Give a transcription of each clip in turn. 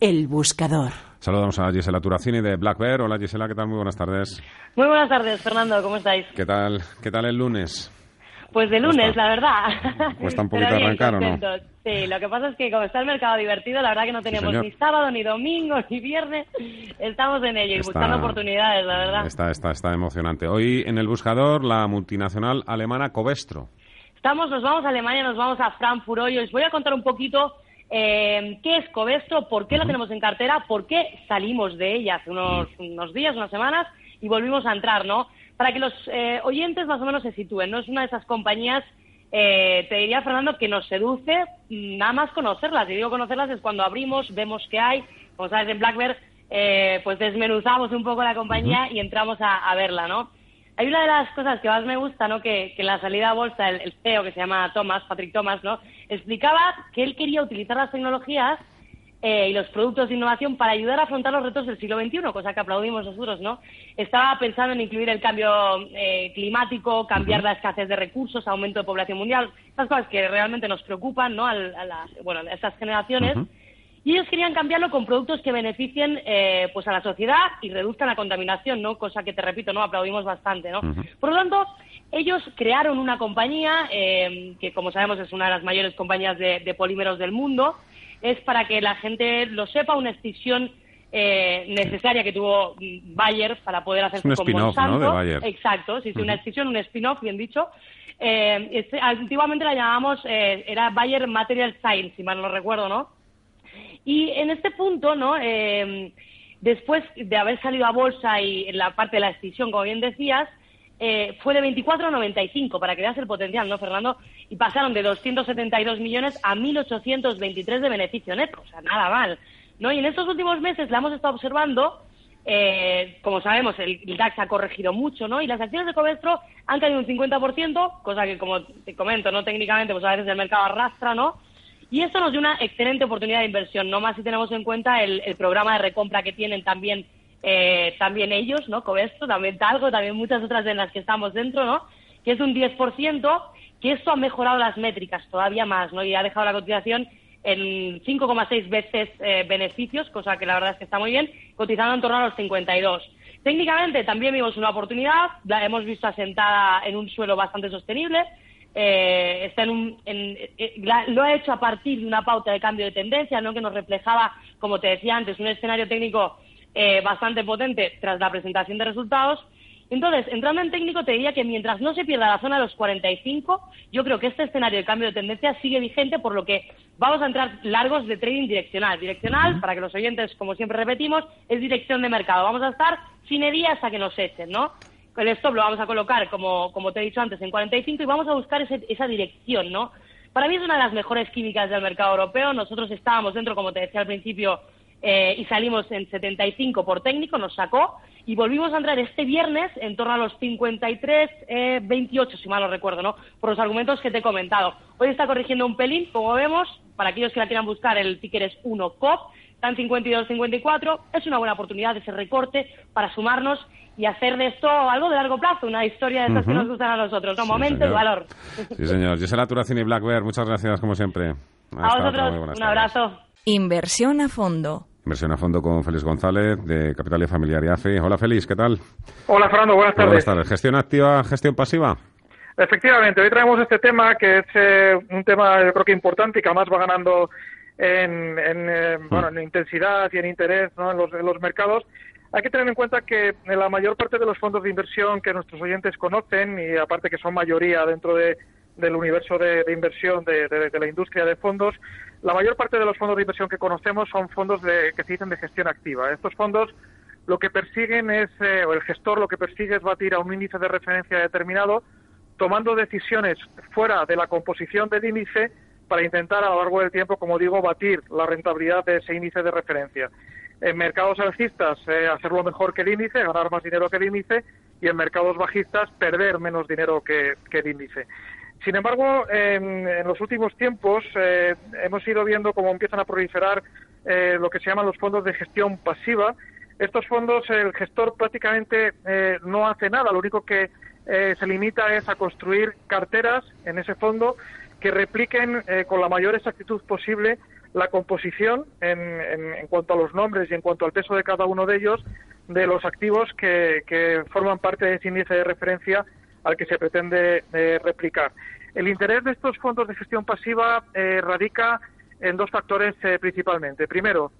El buscador. Saludamos a Gisela Turacini de Black Bear. Hola Gisela, ¿qué tal? Muy buenas tardes. Muy buenas tardes, Fernando, ¿cómo estáis? ¿Qué tal, qué tal el lunes? Pues de lunes, la verdad. Cuesta un poquito arrancar, ¿o no? Sí, lo que pasa es que como está el mercado divertido, la verdad que no teníamos ni sábado, ni domingo, ni viernes. Estamos en ello y buscando oportunidades, la verdad. Está, está, está emocionante. Hoy en el buscador, la multinacional alemana Covestro. Estamos, nos vamos a Alemania, nos vamos a Frankfurt hoy. Os voy a contar un poquito eh, qué es Covestro, por qué la tenemos en cartera, por qué salimos de ella hace unos, unos días, unas semanas y volvimos a entrar, ¿no? Para que los eh, oyentes más o menos se sitúen, ¿no? Es una de esas compañías eh, te diría, Fernando, que nos seduce nada más conocerlas. Y digo conocerlas es cuando abrimos, vemos qué hay. Como sabes, en Blackbird, eh, pues desmenuzamos un poco la compañía y entramos a, verla, ¿no? Hay una de las cosas que más me gusta, ¿no? Que, que en la salida a bolsa, el, el, CEO, que se llama Thomas, Patrick Thomas, ¿no? Explicaba que él quería utilizar las tecnologías eh, y los productos de innovación para ayudar a afrontar los retos del siglo XXI, cosa que aplaudimos nosotros, ¿no? Estaba pensando en incluir el cambio eh, climático, cambiar la escasez de recursos, aumento de población mundial, esas cosas que realmente nos preocupan, ¿no? A, las, bueno, a estas generaciones. Y ellos querían cambiarlo con productos que beneficien eh, pues a la sociedad y reduzcan la contaminación, ¿no? Cosa que te repito, no aplaudimos bastante, ¿no? Por lo tanto, ellos crearon una compañía que, como sabemos, es una de las mayores compañías de polímeros del mundo es para que la gente lo sepa, una extinción eh, necesaria que tuvo Bayer para poder hacer un spin-off, ¿no? De Bayer. Exacto, sí, sí, una extinción, un spin-off, bien dicho. Eh, este, antiguamente la llamábamos, eh, era Bayer Material Science, si mal no recuerdo, ¿no? Y en este punto, ¿no? después de haber salido a bolsa y en la parte de la extinción, como bien decías, eh, fue de 24 a 95, para que veas el potencial, ¿no, Fernando? Y pasaron de 272 millones a 1.823 de beneficio neto, o sea, nada mal, ¿no? Y en estos últimos meses la hemos estado observando, eh, como sabemos, el, DAX ha corregido mucho, ¿no? Y las acciones de Covestro han caído un 50%, cosa que, como te comento, no técnicamente, pues a veces el mercado arrastra, ¿no? Y esto nos dio una excelente oportunidad de inversión, no más si tenemos en cuenta el programa de recompra que tienen también eh, también ellos, ¿no? Covestro, también Talgo, también muchas otras de las que estamos dentro, ¿no? Que es un 10%, que esto ha mejorado las métricas todavía más, ¿no? Y ha dejado la cotización en 5,6 veces eh, beneficios, cosa que la verdad es que está muy bien, cotizando en torno a los 52. Técnicamente también vimos una oportunidad, la hemos visto asentada en un suelo bastante sostenible, eh, está en un, en, lo ha hecho a partir de una pauta de cambio de tendencia, ¿no? que nos reflejaba, como te decía antes, un escenario técnico eh, bastante potente tras la presentación de resultados. Entonces, entrando en técnico, te diría que mientras no se pierda la zona de los 45, yo creo que este escenario de cambio de tendencia sigue vigente, por lo que vamos a entrar largos de trading direccional. Direccional, para que los oyentes, como siempre repetimos, es dirección de mercado. Vamos a estar sin hasta que nos echen, ¿no? El stop lo vamos a colocar, como, te he dicho antes, en 45 y vamos a buscar esa dirección, ¿no? Para mí es una de las mejores químicas del mercado europeo. Nosotros estábamos dentro, como te decía al principio, eh, y salimos en 75 por técnico, nos sacó y volvimos a entrar este viernes en torno a los 53, eh, 28, si mal no recuerdo, ¿no? Por los argumentos que te he comentado. Hoy está corrigiendo un pelín, como vemos, para aquellos que la quieran buscar, el ticker es 1 COP, están 52-54, es una buena oportunidad de ese recorte para sumarnos y hacer de esto algo de largo plazo, una historia de estas que nos gustan a nosotros, ¿no? Momento y valor. Sí, señor. Gisela Turacini Black Bear, muchas gracias como siempre. a vosotros, un abrazo. Inversión a fondo. Inversión a fondo con Félix González, de Capital y Familiar y AFI. Hola, Félix, ¿qué tal? Hola, Fernando, buenas tardes. Buenas tardes. ¿Gestión activa, gestión pasiva? Efectivamente, hoy traemos este tema que es eh, un tema yo creo que importante y que además va ganando en, eh, hmm. bueno, en intensidad y en interés en, los, en los mercados. Hay que tener en cuenta que la mayor parte de los fondos de inversión que nuestros oyentes conocen, y aparte que son mayoría dentro de del universo de, inversión de, la industria de fondos, la mayor parte de los fondos de inversión que conocemos son fondos de, que se dicen de gestión activa. Estos fondos lo que persiguen es, eh, o el gestor lo que persigue es batir a un índice de referencia determinado, tomando decisiones fuera de la composición del índice para intentar a lo largo del tiempo, como digo, batir la rentabilidad de ese índice de referencia. En mercados alcistas, eh, hacerlo mejor que el índice, ganar más dinero que el índice, y en mercados bajistas, perder menos dinero que, el índice. Sin embargo, en, los últimos tiempos eh, hemos ido viendo cómo empiezan a proliferar eh, lo que se llaman los fondos de gestión pasiva. Estos fondos, el gestor prácticamente no hace nada, lo único que se limita es a construir carteras en ese fondo que repliquen con la mayor exactitud posible la composición en, en, cuanto a los nombres y en cuanto al peso de cada uno de ellos de los activos que, que forman parte de ese índice de referencia al que se pretende eh, replicar. El interés de estos fondos de gestión pasiva eh, radica en dos factores eh, principalmente. Primero,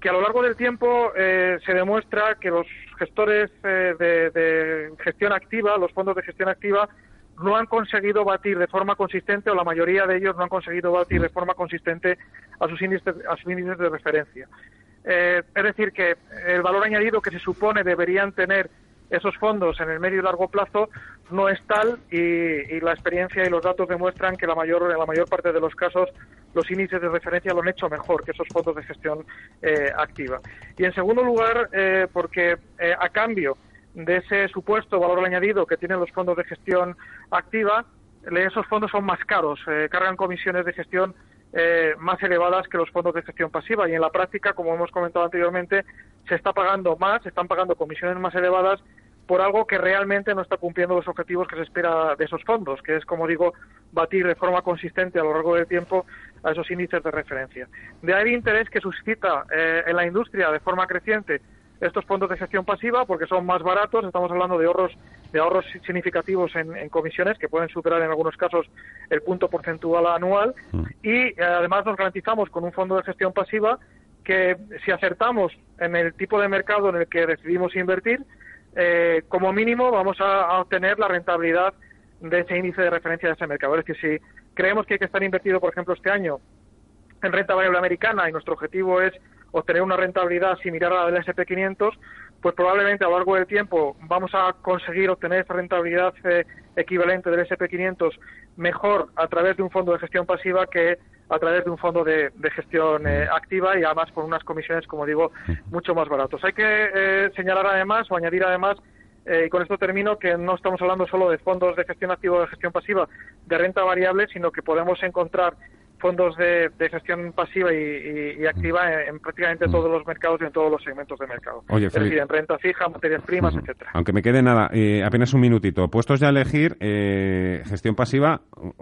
que a lo largo del tiempo se demuestra que los gestores de, de, gestión activa, los fondos de gestión activa, no han conseguido batir de forma consistente, o la mayoría de ellos no han conseguido batir de forma consistente a sus índices, a sus índices de referencia. Eh, es decir, que el valor añadido que se supone deberían tener esos fondos en el medio y largo plazo no es tal y, la experiencia y los datos demuestran que la mayor, en la mayor parte de los casos los índices de referencia lo han hecho mejor que esos fondos de gestión eh, activa. Y en segundo lugar, eh, porque a cambio de ese supuesto valor añadido que tienen los fondos de gestión activa, esos fondos son más caros, eh, cargan comisiones de gestión eh, más elevadas que los fondos de gestión pasiva y en la práctica, como hemos comentado anteriormente, se está pagando más, se están pagando comisiones más elevadas por algo que realmente no está cumpliendo los objetivos que se espera de esos fondos, que es, como digo, batir de forma consistente a lo largo del tiempo a esos índices de referencia. De ahí el interés que suscita eh, en la industria de forma creciente estos fondos de gestión pasiva porque son más baratos, estamos hablando de ahorros de ahorros significativos en, comisiones que pueden superar en algunos casos el punto porcentual anual mm. y eh, además nos garantizamos con un fondo de gestión pasiva que si acertamos en el tipo de mercado en el que decidimos invertir, eh, como mínimo vamos a, obtener la rentabilidad de ese índice de referencia de ese mercado. Es decir, si creemos que hay que estar invertido, por ejemplo, este año en renta variable americana y nuestro objetivo es obtener una rentabilidad similar a la del SP500, pues probablemente a lo largo del tiempo vamos a conseguir obtener esa rentabilidad eh, equivalente del SP500 mejor a través de un fondo de gestión pasiva que a través de un fondo de, gestión eh, activa y además con unas comisiones, como digo, mucho más baratos. Hay que eh, señalar además o añadir además y con esto termino que no estamos hablando solo de fondos de gestión activa o de gestión pasiva de renta variable, sino que podemos encontrar fondos de, gestión pasiva y, activa en, prácticamente todos los mercados y en todos los segmentos de mercado. es decir, en renta fija, materias primas, etcétera. Aunque me quede nada, eh, apenas un minutito. Puestos ya a elegir eh, gestión pasiva,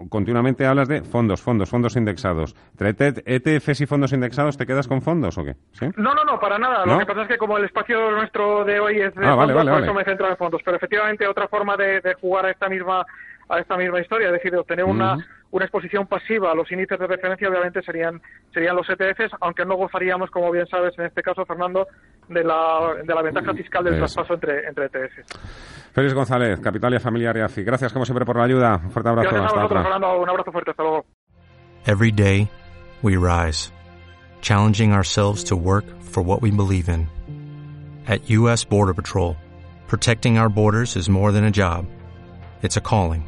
continuamente hablas de fondos, fondos, fondos indexados. ¿ETFs y fondos indexados te quedas con fondos o qué? No, no, no, para nada. Lo que pasa es que como el espacio nuestro de hoy es de ah, fondos, por eso me centro en fondos. Pero efectivamente otra forma de, jugar a esta misma a esta misma historia, es decir, obtener una una exposición pasiva a los índices de referencia obviamente serían serían los ETFs, aunque no gozaríamos, como bien sabes, en este caso, Fernando, de la, de la ventaja fiscal del traspaso entre, entre ETFs. Félix González, Capitalia Familiar y AFI. Gracias, como siempre, por la ayuda. Un fuerte abrazo. Gracias a vosotros, Fernando. Un abrazo fuerte. Hasta luego. Every day, we rise, challenging ourselves to work for what we believe in. At U.S. Border Patrol, protecting our borders is more than a job. It's a calling.